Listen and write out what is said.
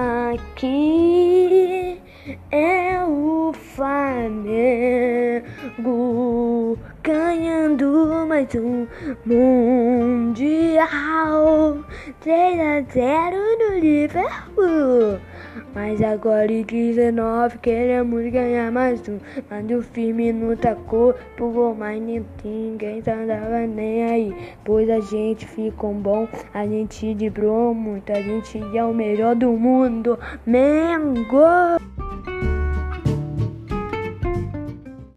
Aqui é o Flamengo ganhando mais um Mundial 3 a 0 no Liverpool. Mas agora em 19 queremos ganhar mais um. Mas o firme não tacou pro gol, mas ninguém tava nem aí. Pois a gente ficou bom, a gente driblou muito, a gente é o melhor do mundo. Mengo!